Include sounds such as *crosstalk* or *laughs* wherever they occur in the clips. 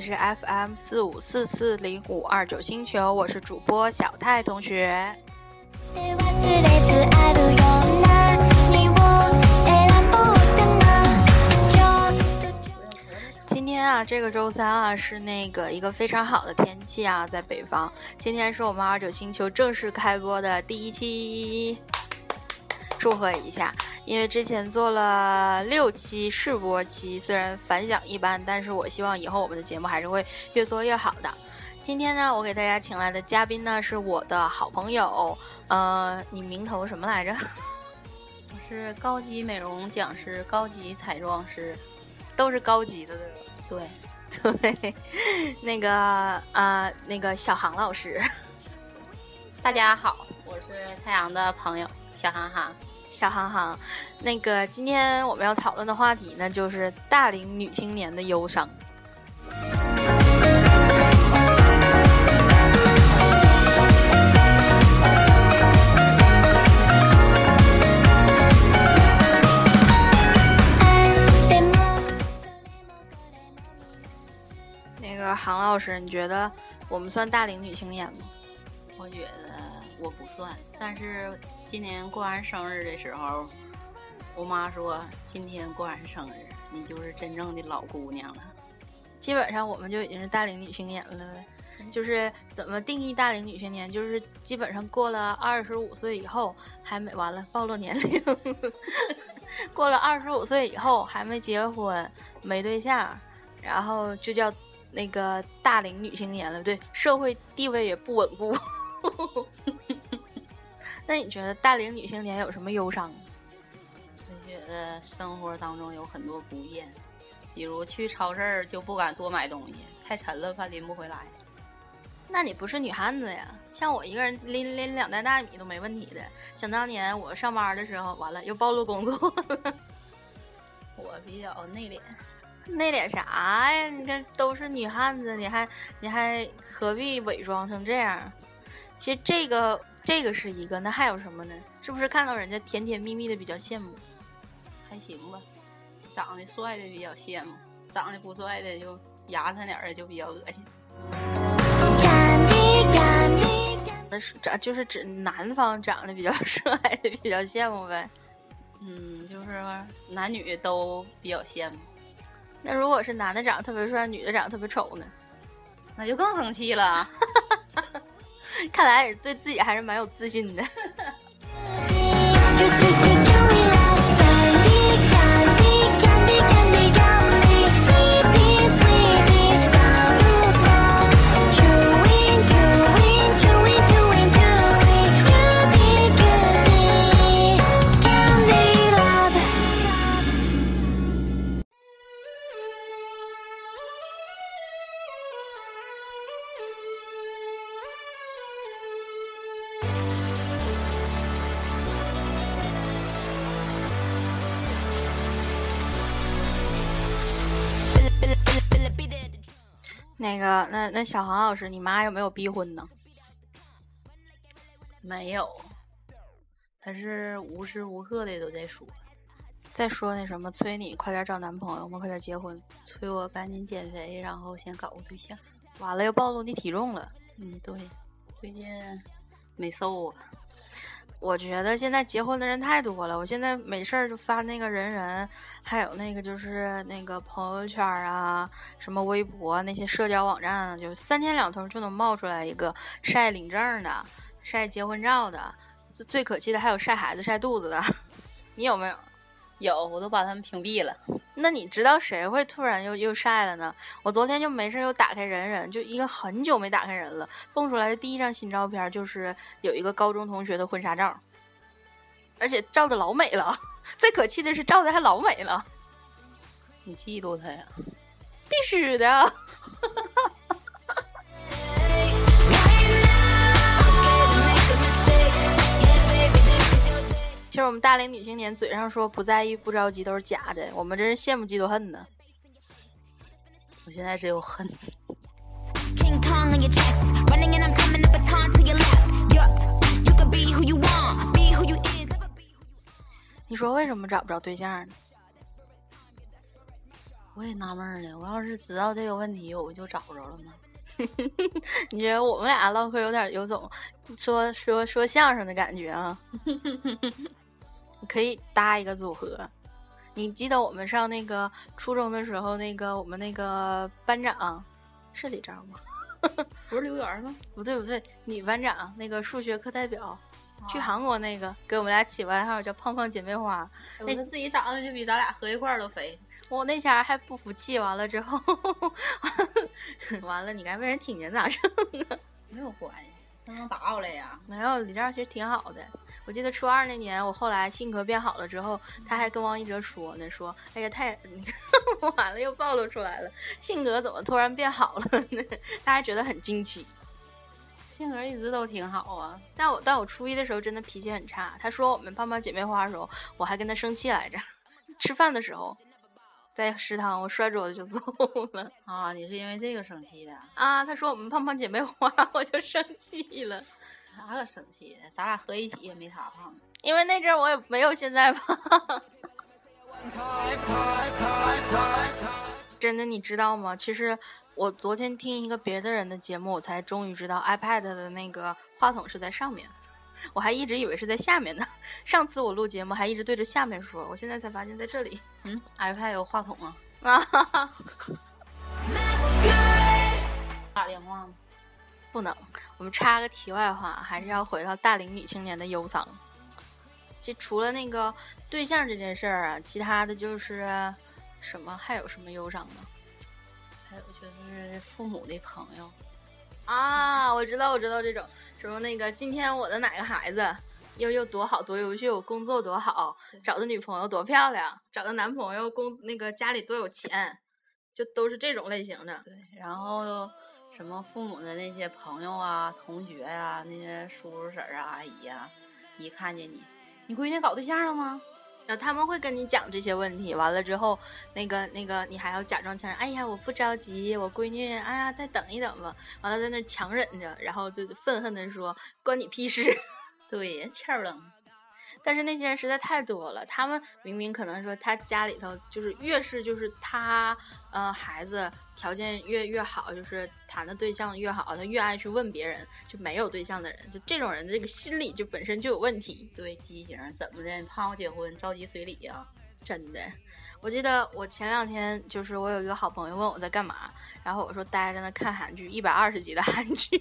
是 FM 四五四四零五二九星球，我是主播小泰同学。今天啊，这个周三啊，是那个一个非常好的天气啊，在北方。今天是我们二九星球正式开播的第一期，祝贺一下！因为之前做了六期试播期，虽然反响一般，但是我希望以后我们的节目还是会越做越好的。今天呢，我给大家请来的嘉宾呢，是我的好朋友，呃，你名头什么来着？我是高级美容讲师，高级彩妆师，都是高级的，对对对。那个啊，那个小航老师，*laughs* 大家好，我是太阳的朋友小航航。小航航，那个今天我们要讨论的话题呢，就是大龄女青年的忧伤。那个航老师，你觉得我们算大龄女青年吗？我觉得我不算，但是。今年过完生日的时候，我妈说：“今天过完生日，你就是真正的老姑娘了。”基本上我们就已经是大龄女青年了。就是怎么定义大龄女青年？就是基本上过了二十五岁以后还没完了暴露年龄。*laughs* 过了二十五岁以后还没结婚、没对象，然后就叫那个大龄女青年了。对，社会地位也不稳固。*laughs* *laughs* 那你觉得大龄女青年有什么忧伤？我觉得生活当中有很多不便，比如去超市就不敢多买东西，太沉了怕拎不回来。那你不是女汉子呀？像我一个人拎拎两袋大米都没问题的。想当年我上班的时候，完了又暴露工作。*laughs* 我比较内敛，内敛啥呀？你看都是女汉子，你还你还何必伪装成这样？其实这个。这个是一个，那还有什么呢？是不是看到人家甜甜蜜蜜的比较羡慕？还行吧，长得帅的比较羡慕，长得不帅的就牙碜点儿的就比较恶心。那是长就是指男方长得比较 *laughs* 帅的比较羡慕呗？嗯，就是男女都比较羡慕。那如果是男的长得特别帅，女的长得特别丑呢？那就更生气了。*laughs* 看来对自己还是蛮有自信的。*laughs* 那，那小航老师，你妈有没有逼婚呢？没有，她是无时无刻的都在说，在说那什么，催你快点找男朋友，我们快点结婚，催我赶紧减肥，然后先搞个对象。完了又暴露你体重了。嗯，对，最近没瘦啊。我觉得现在结婚的人太多了，我现在没事儿就发那个人人，还有那个就是那个朋友圈啊，什么微博那些社交网站，就三天两头就能冒出来一个晒领证的、晒结婚照的，最最可气的还有晒孩子、晒肚子的，*laughs* 你有没有？有，我都把他们屏蔽了。那你知道谁会突然又又晒了呢？我昨天就没事又打开人人，就一个很久没打开人了，蹦出来的第一张新照片就是有一个高中同学的婚纱照，而且照的老美了。*laughs* 最可气的是照的还老美了。你嫉妒他呀？必须的。*laughs* 实我们大龄女青年嘴上说不在意、不着急都是假的，我们真是羡慕、嫉妒、恨呢。我现在只有恨。你说为什么找不着对象呢？我也纳闷呢，我要是知道这个问题，我不就找着了吗？*laughs* 你觉得我们俩唠嗑有点有种说说说相声的感觉啊？*laughs* 可以搭一个组合。你记得我们上那个初中的时候，那个我们那个班长是李章吗？*laughs* 不是刘源吗？不对不对，女班长那个数学课代表，去韩国那个，给我们俩起外号叫“胖胖姐妹花”。那自己长得就比咱俩合一块儿都肥。我那前还不服气，完了之后，*laughs* 完了，你该被人听见咋整啊？没有关系，他能打我来呀？没有，李章其实挺好的。我记得初二那年，我后来性格变好了之后，他还跟王一哲说呢，说：“哎呀，太…… *laughs* 完了，又暴露出来了，性格怎么突然变好了呢？” *laughs* 他还觉得很惊奇。性格一直都挺好啊，但我但我初一的时候真的脾气很差。他说我们胖胖姐妹花的时候，我还跟他生气来着。*laughs* 吃饭的时候。在食堂，我摔桌子就走了啊！你是因为这个生气的啊？他说我们胖胖姐妹花，我就生气了。哪可生气的？咱俩合一起也没他胖。因为那阵我也没有现在胖。真的，你知道吗？其实我昨天听一个别的人的节目，我才终于知道 iPad 的那个话筒是在上面。我还一直以为是在下面呢。上次我录节目还一直对着下面说，我现在才发现在这里。嗯，iPad 有话筒啊？啊！*laughs* 打电话吗？不能。我们插个题外话，还是要回到大龄女青年的忧伤。就除了那个对象这件事儿啊，其他的就是什么？还有什么忧伤呢？还有就是父母的朋友。啊，我知道，我知道这种什么那个，今天我的哪个孩子又又多好多优秀，工作多好，找的女朋友多漂亮，找的男朋友工那个家里多有钱，就都是这种类型的。对，然后什么父母的那些朋友啊、同学呀、那些叔叔婶儿啊、阿姨呀，一看见你，你闺女搞对象了吗？然后他们会跟你讲这些问题，完了之后，那个那个你还要假装强，哎呀，我不着急，我闺女，哎呀，再等一等吧。完了在那强忍着，然后就愤恨的说，关你屁事。*laughs* 对，欠儿冷。但是那些人实在太多了，他们明明可能说他家里头就是越是就是他呃孩子条件越越好，就是谈的对象越好，他越爱去问别人，就没有对象的人，就这种人的这个心理就本身就有问题。对，畸形，怎么的？胖我结婚着急随礼呀？真的。我记得我前两天就是我有一个好朋友问我在干嘛，然后我说待着呢看韩剧，一百二十集的韩剧。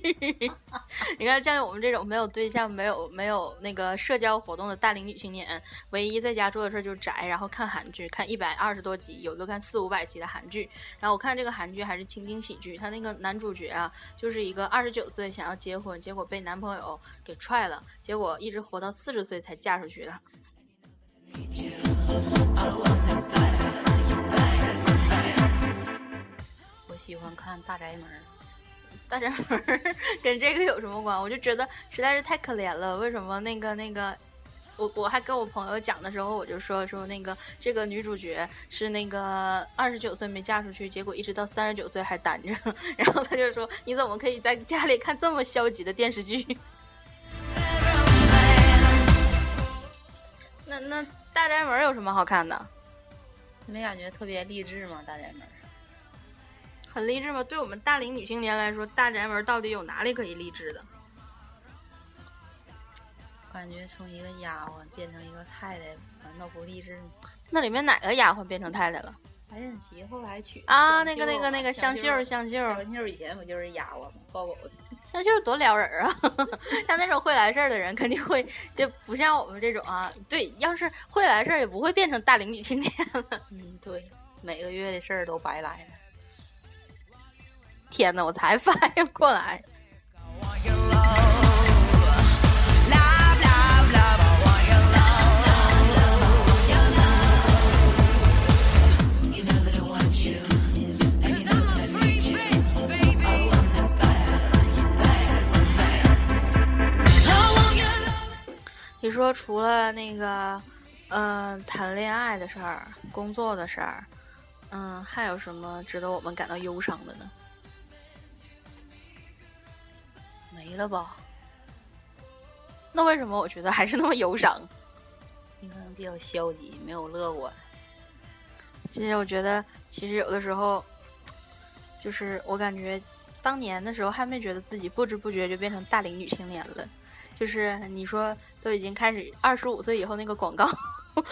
*laughs* 你看像我们这种没有对象、没有没有那个社交活动的大龄女青年，唯一在家做的事就是宅，然后看韩剧，看一百二十多集，有的看四五百集的韩剧。然后我看这个韩剧还是情景喜剧，他那个男主角啊，就是一个二十九岁想要结婚，结果被男朋友给踹了，结果一直活到四十岁才嫁出去的。喜欢看《大宅门》，《大宅门》跟这个有什么关？我就觉得实在是太可怜了。为什么那个那个，我我还跟我朋友讲的时候，我就说说那个这个女主角是那个二十九岁没嫁出去，结果一直到三十九岁还单着。*laughs* 然后他就说：“你怎么可以在家里看这么消极的电视剧？”那 *laughs* 那《大宅门》有什么好看的？没感觉特别励志吗？《大宅门》？很励志吗？对我们大龄女青年来说，大宅门到底有哪里可以励志的？感觉从一个丫鬟变成一个太太，难道不励志吗？那里面哪个丫鬟变成太太了？白景琦后来娶啊，那个那个那个香秀香秀香秀以前不就是丫鬟吗？抱狗的 *laughs* 香秀多撩人啊！*laughs* 像那种会来事儿的人，肯定会就不像我们这种啊。对，要是会来事儿，也不会变成大龄女青年了。嗯，对，每个月的事儿都白来了。天呐，我才反应过来。你说除了那个，嗯，谈恋爱的事儿、工作的事儿，嗯，还有什么值得我们感到忧伤的呢？没了吧？那为什么我觉得还是那么忧伤？你可能比较消极，没有乐观。其实我觉得，其实有的时候，就是我感觉当年的时候还没觉得自己不知不觉就变成大龄女青年了。就是你说都已经开始二十五岁以后那个广告，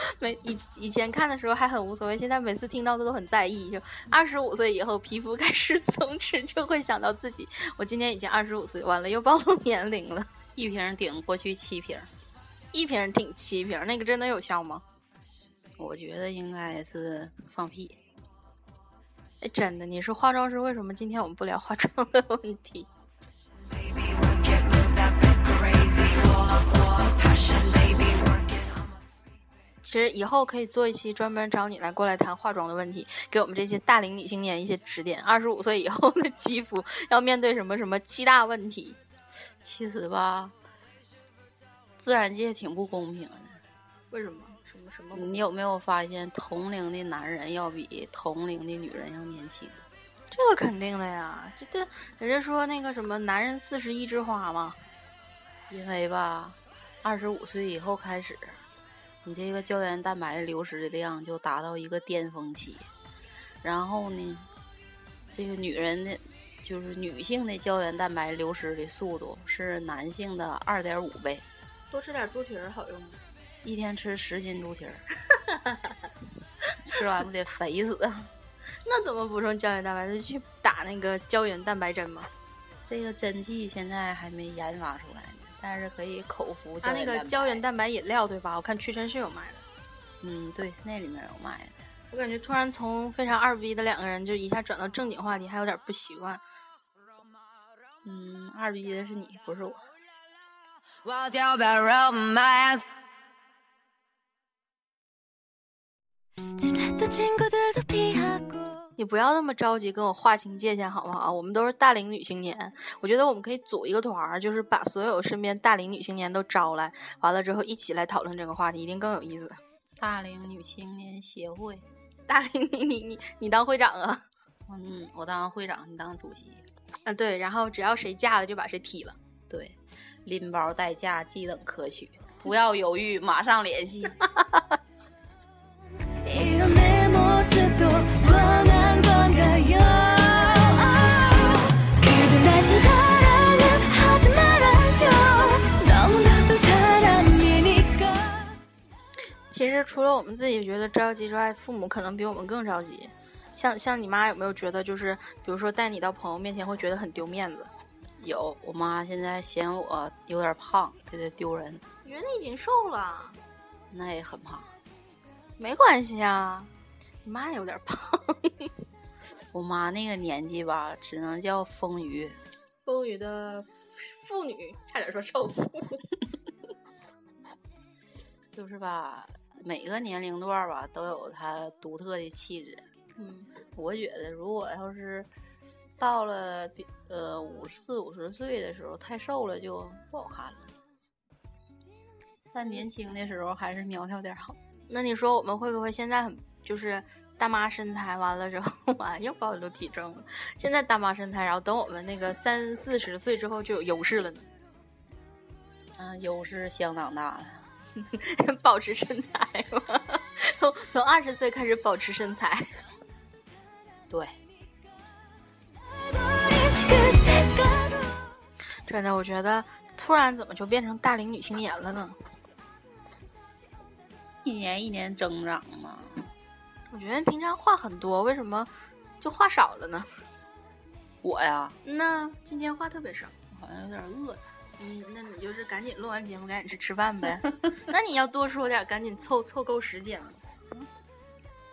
*laughs* 每以以前看的时候还很无所谓，现在每次听到的都很在意。就二十五岁以后皮肤开始松弛，就会想到自己，我今年已经二十五岁，完了又暴露年龄了。一瓶顶过去七瓶，一瓶顶七瓶，那个真的有效吗？我觉得应该是放屁。哎，真的，你是化妆师，为什么今天我们不聊化妆的问题？其实以后可以做一期专门找你来过来谈化妆的问题，给我们这些大龄女青年一些指点。二十五岁以后的肌肤要面对什么什么七大问题？其实吧，自然界挺不公平的。为什么？什么什么？你有没有发现，同龄的男人要比同龄的女人要年轻？这个肯定的呀，这这人家说那个什么“男人四十一枝花”嘛。因为吧，二十五岁以后开始。你这个胶原蛋白流失的量就达到一个巅峰期，然后呢，这个女人的，就是女性的胶原蛋白流失的速度是男性的二点五倍。多吃点猪蹄儿好用吗？一天吃十斤猪蹄儿，*laughs* 吃完不得肥死？*laughs* 那怎么补充胶原蛋白？就去打那个胶原蛋白针吗？这个针剂现在还没研发出来。但是可以口服。它那个胶原蛋白饮料对吧？我看屈臣氏有卖的。嗯，对，那里面有卖的。我感觉突然从非常二逼的两个人就一下转到正经话题，还有点不习惯。嗯，二逼的是你，不是我。你不要那么着急跟我划清界限好不好？我们都是大龄女青年，我觉得我们可以组一个团儿，就是把所有身边大龄女青年都招来，完了之后一起来讨论这个话题，一定更有意思。大龄女青年协会，*laughs* 大龄 *laughs* 你你你你当会长啊？嗯，我当会长，你当主席。啊，对，然后只要谁嫁了就把谁踢了。对，拎包带嫁，即等可取，不要犹豫，马上联系。*laughs* 实除了我们自己觉得着急之外，父母可能比我们更着急。像像你妈有没有觉得，就是比如说带你到朋友面前会觉得很丢面子？有，我妈现在嫌我有点胖，觉得丢人。我觉得你已经瘦了，那也很胖，没关系啊。你妈有点胖。*laughs* 我妈那个年纪吧，只能叫丰腴，丰腴的妇女，差点说瘦妇，*laughs* 就是吧。每个年龄段吧，都有它独特的气质。嗯，我觉得如果要是到了呃五四五十岁的时候太瘦了就不好看了。但年轻的时候还是苗条点好。那你说我们会不会现在很就是大妈身材？完了之后完 *laughs* 又暴露体重了。现在大妈身材，然后等我们那个三四十岁之后就有优势了呢？嗯，优势相当大了。*laughs* 保持身材吗？*laughs* 从从二十岁开始保持身材，对。真的，我觉得突然怎么就变成大龄女青年了呢？一年一年增长嘛。我觉得平常话很多，为什么就话少了呢？我呀，那今天话特别少，好像有点饿。你，那你就是赶紧录完节目，赶紧去吃饭呗。*laughs* 那你要多说点，赶紧凑凑够时间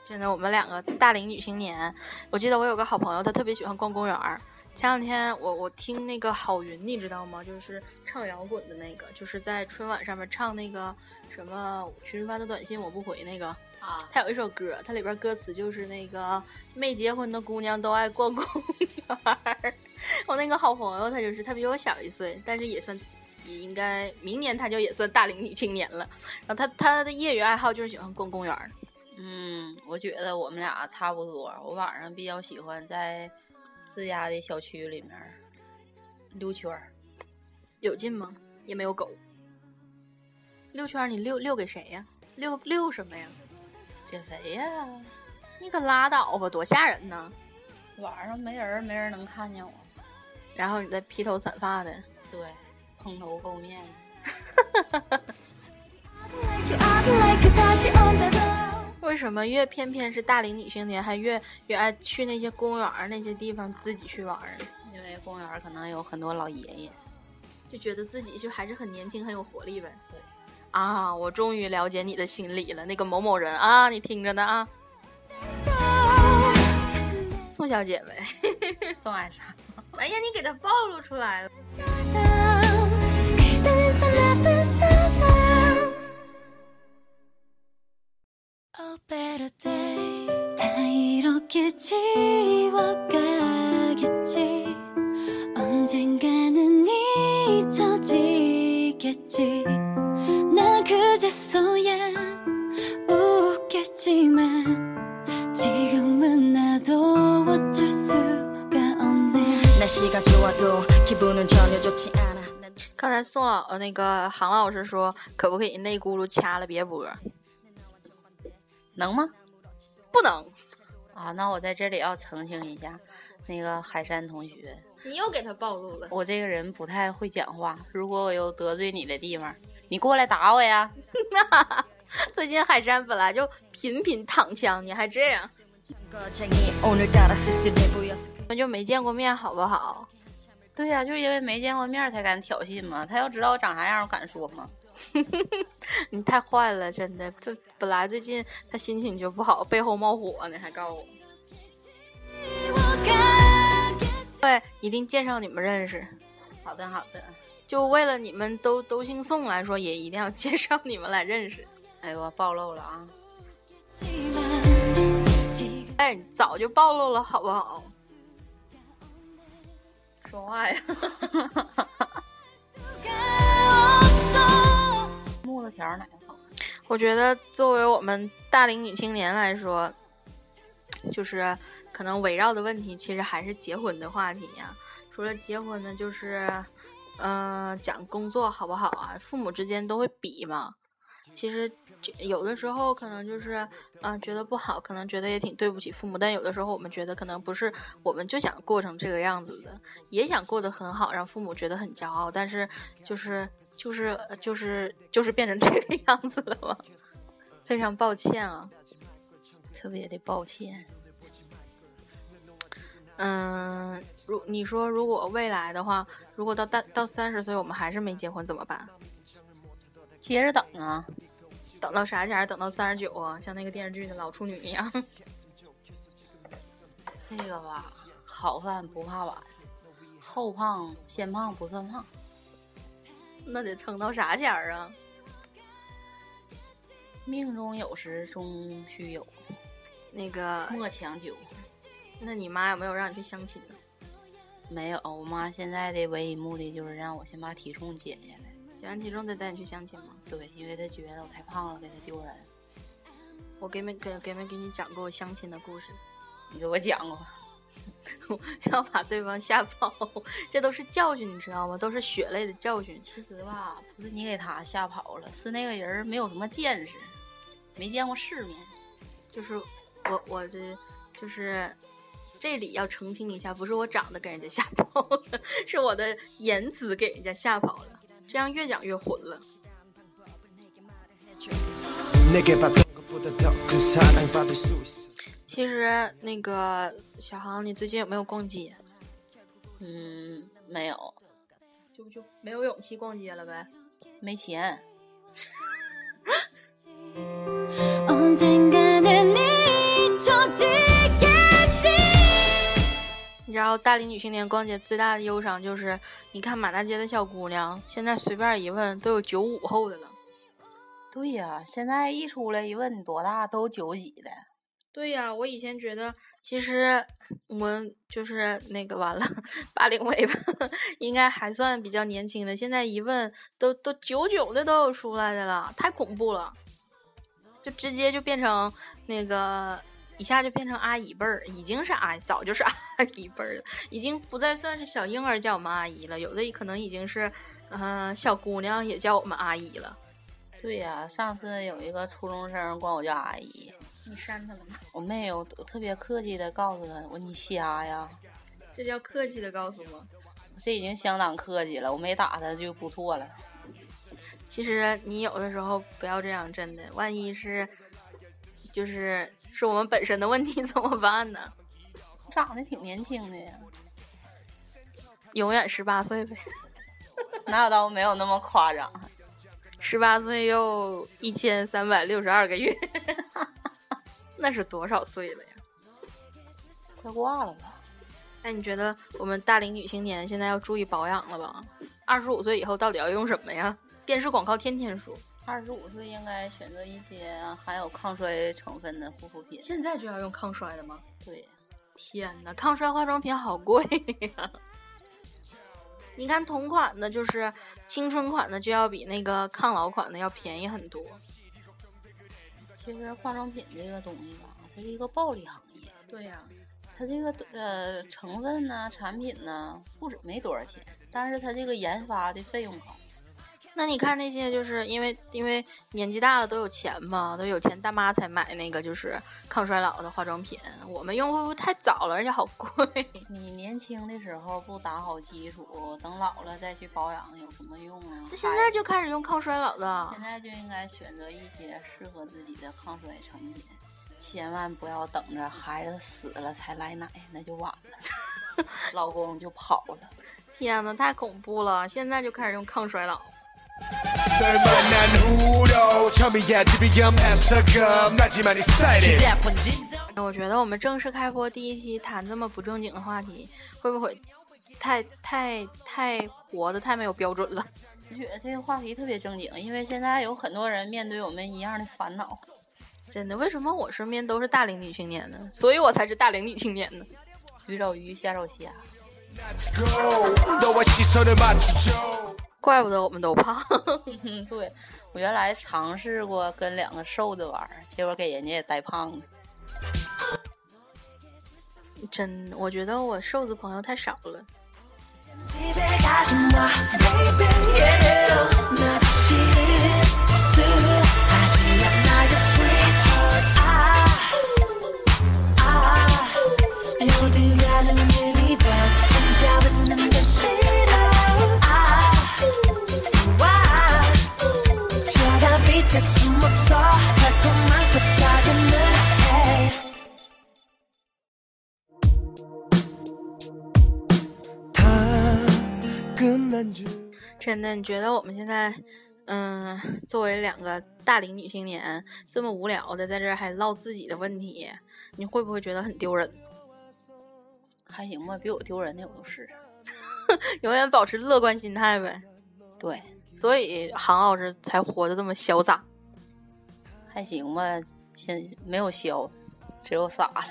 现在，我们两个大龄女青年，我记得我有个好朋友，她特别喜欢逛公园儿。前两天我我听那个郝云，你知道吗？就是唱摇滚的那个，就是在春晚上面唱那个什么群发的短信我不回那个啊。他有一首歌，它里边歌词就是那个没结婚的姑娘都爱逛公园。我那个好朋友，他就是他比我小一岁，但是也算，也应该明年他就也算大龄女青年了。然后他他的业余爱好就是喜欢逛公园。嗯，我觉得我们俩差不多。我晚上比较喜欢在自家的小区里面溜圈儿。有劲吗？也没有狗。溜圈儿你溜溜给谁呀？溜溜什么呀？减肥呀。你可拉倒吧，多吓人呢！晚上没人，没人能看见我。然后你再披头散发的，对，蓬头垢面。*laughs* 为什么越偏偏是大龄女青年，还越越爱去那些公园那些地方自己去玩？因为公园可能有很多老爷爷，就觉得自己就还是很年轻，很有活力呗。对。啊，我终于了解你的心理了，那个某某人啊，你听着呢啊。宋小姐呗，宋爱莎。哎呀，你给他暴露出来了。呃那个杭老师说，可不可以内轱辘掐了别播？能吗？不能啊！那我在这里要澄清一下，那个海山同学，你又给他暴露了。我这个人不太会讲话，如果我有得罪你的地方，你过来打我呀！*laughs* 最近海山本来就频频躺枪，你还这样，我们就没见过面，好不好？对呀，就是因为没见过面才敢挑衅嘛。他要知道我长啥样，我敢说吗？*laughs* 你太坏了，真的。本本来最近他心情就不好，背后冒火呢，还告诉我。对，一定介绍你们认识。好的，好的。就为了你们都都姓宋来说，也一定要介绍你们来认识。哎呦，暴露了啊！哎，早就暴露了，好不好？说话呀！*laughs* 木子条哪个好？我觉得作为我们大龄女青年来说，就是可能围绕的问题，其实还是结婚的话题呀。除了结婚呢，就是嗯，讲工作好不好啊？父母之间都会比嘛。其实。有的时候可能就是，嗯，觉得不好，可能觉得也挺对不起父母。但有的时候我们觉得可能不是，我们就想过成这个样子的，也想过得很好，让父母觉得很骄傲。但是就是就是就是就是变成这个 *laughs* 样子了嘛，非常抱歉啊，特别的抱歉。嗯，如你说如果未来的话，如果到大到三十岁我们还是没结婚怎么办？接着等啊。等到啥前？等到三十九啊，像那个电视剧的老处女一样。*laughs* 这个吧，好饭不怕晚，后胖先胖不算胖。那得撑到啥前儿啊？命中有时终须有，那个莫强求。那你妈有没有让你去相亲呢？没有，我妈现在的唯一目的就是让我先把体重减下来。减完体重再带你去相亲吗？对，因为他觉得我太胖了，给他丢人。我给没给给没给你讲过我相亲的故事？*laughs* 你给我讲过，*laughs* 要把对方吓跑，这都是教训，你知道吗？都是血泪的教训。其实吧，不是你给他吓跑了，是那个人没有什么见识，没见过世面。就是我我这就是这里要澄清一下，不是我长得给人家吓跑了，*laughs* 是我的言辞给人家吓跑了。这样越讲越混了。其实那个小航，你最近有没有逛街？嗯，没有，就就没有勇气逛街了呗？没钱。*laughs* 你知道大龄女青年逛街最大的忧伤就是，你看满大街的小姑娘，现在随便一问都有九五后的了。对呀，现在一出来一问你多大，都九几的。对呀，我以前觉得其实我就是那个完了八零尾巴，应该还算比较年轻的。现在一问都都九九的都有出来的了，太恐怖了，就直接就变成那个。一下就变成阿姨辈儿，已经是阿，早就是阿姨辈儿了，已经不再算是小婴儿叫我们阿姨了，有的可能已经是，嗯，小姑娘也叫我们阿姨了。对呀，上次有一个初中生管我叫阿姨，你删他了吗？我没有，我特别客气的告诉他，我你瞎呀，这叫客气的告诉吗？这已经相当客气了，我没打他就不错了。其实你有的时候不要这样，真的，万一是，就是是我们本身的问题 *laughs* 怎么办呢？长得挺年轻的呀，永远十八岁呗，*laughs* 那倒没有那么夸张？十八岁又一千三百六十二个月，*laughs* 那是多少岁了呀？快挂了吧？那你觉得我们大龄女青年现在要注意保养了吧？二十五岁以后到底要用什么呀？电视广告天天说。二十五岁应该选择一些含有抗衰成分的护肤品。现在就要用抗衰的吗？对，天呐，抗衰化妆品好贵呀！你看同款的，就是青春款的，就要比那个抗老款的要便宜很多。其实化妆品这个东西吧，它是一个暴利行业。对呀、它这个呃成分呢、产品呢，不止没多少钱，但是它这个研发的费用高。那你看那些，就是因为因为年纪大了都有钱嘛，都有钱大妈才买那个就是抗衰老的化妆品。我们用会不会太早了，而且好贵？*laughs* 你年轻的时候不打好基础，等老了再去保养有什么用啊？那现在就开始用抗衰老的现，在就应该选择一些适合自己的抗衰产品，千万不要等着孩子死了才来奶，那就晚了，老公就跑了。天呐，太恐怖了！现在就开始用抗衰老。我觉得我们正式开播第一期谈这么不正经的话题，会不会太太太活的太没有标准了？我觉得这个话题特别正经，因为现在有很多人面对我们一样的烦恼。真的，为什么我身边都是大龄女青年呢？所以我才是大龄女青年呢。鱼找鱼，虾找虾。怪不得我们都胖，*laughs* 对，我原来尝试过跟两个瘦子玩，结果给人家也带胖了。真的，我觉得我瘦子朋友太少了。저가 밑에 숨어서 달콤한 속삭임을 해 다 끝난 줄 真的，你觉得我们现在，嗯，作为两个大龄女青年，这么无聊的在这儿还唠自己的问题，你会不会觉得很丢人？还行吧，比我丢人的我都是。*laughs* 永远保持乐观心态呗。对， 所以韩老师才活得这么潇洒。还行吧，现没有潇，只有洒了。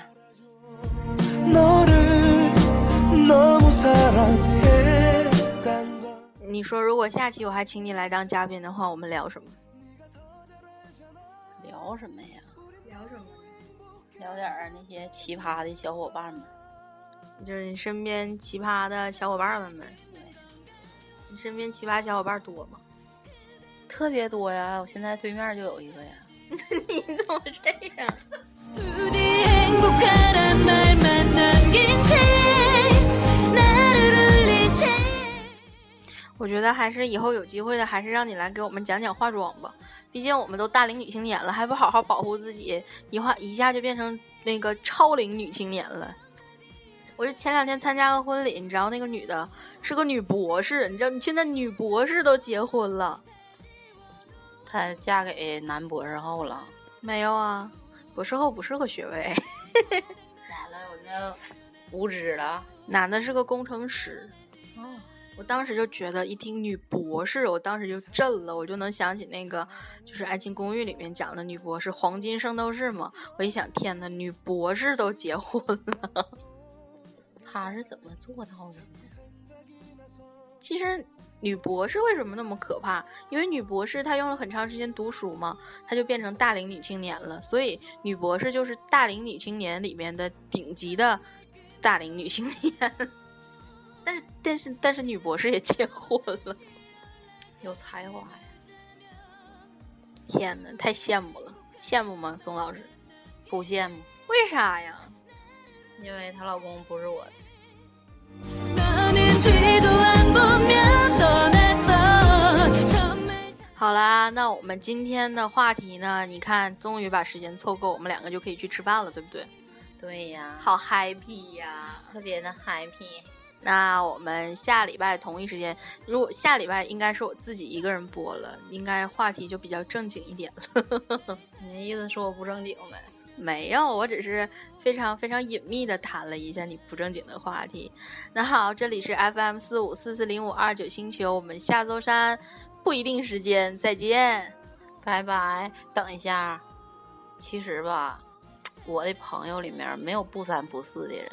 你说，如果下期我还请你来当嘉宾的话，我们聊什么？聊什么呀？聊什么？聊点那些奇葩的小伙伴们，就是你身边奇葩的小伙伴们们。你身边奇葩小伙伴多吗？特别多呀！我现在对面就有一个呀。*laughs* 你怎么这样？*laughs* 我觉得还是以后有机会的，还是让你来给我们讲讲化妆吧。毕竟我们都大龄女青年了，还不好好保护自己，一化一下就变成那个超龄女青年了。我是前两天参加个婚礼，你知道那个女的是个女博士，你知道你现在女博士都结婚了她嫁给男博士后了。没有啊？博士后不是个学位，*laughs* 完了，我那无知了。男的是个工程师。哦，我当时就觉得，一听女博士，我当时就震了，我就能想起那个就是《爱情公寓》里面讲的女博士黄金圣斗士嘛。我一想，天呐，女博士都结婚了。她是怎么做到的呢？其实女博士为什么那么可怕？因为女博士她用了很长时间读书嘛，她就变成大龄女青年了。所以女博士就是大龄女青年里面的顶级的大龄女青年。但是但是但是女博士也结婚了，有才华呀！天呐，太羡慕了，羡慕吗，宋老师？不羡慕，为啥呀？因为她老公不是我的。好啦，那我们今天的话题呢？你看，终于把时间凑够，我们两个就可以去吃饭了，对不对？对呀，好 happy 呀！特别的 happy。那我们下礼拜同一时间，如果下礼拜应该是我自己一个人播了，应该话题就比较正经一点了。*laughs* 你的意思说我不正经呗？没有，我只是非常非常隐秘的谈了一下你不正经的话题。那好，这里是 FM 四五四四零五二九星球，我们下周三不一定时间再见。拜拜。等一下，其实吧，我的朋友里面没有不三不四的人，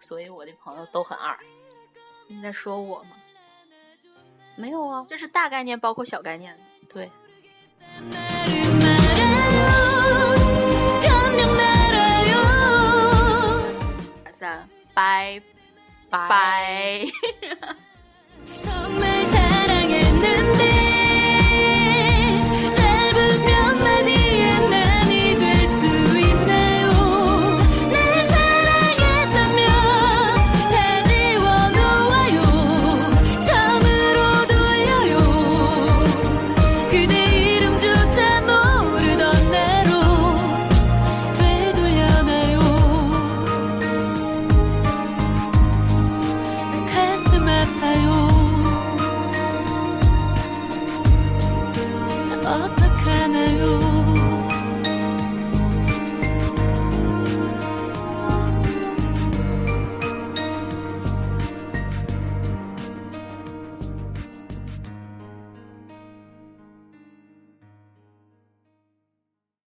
所以我的朋友都很二。你在说我吗？没有啊，这是大概念，包括小概念。对，拜拜。嘿哈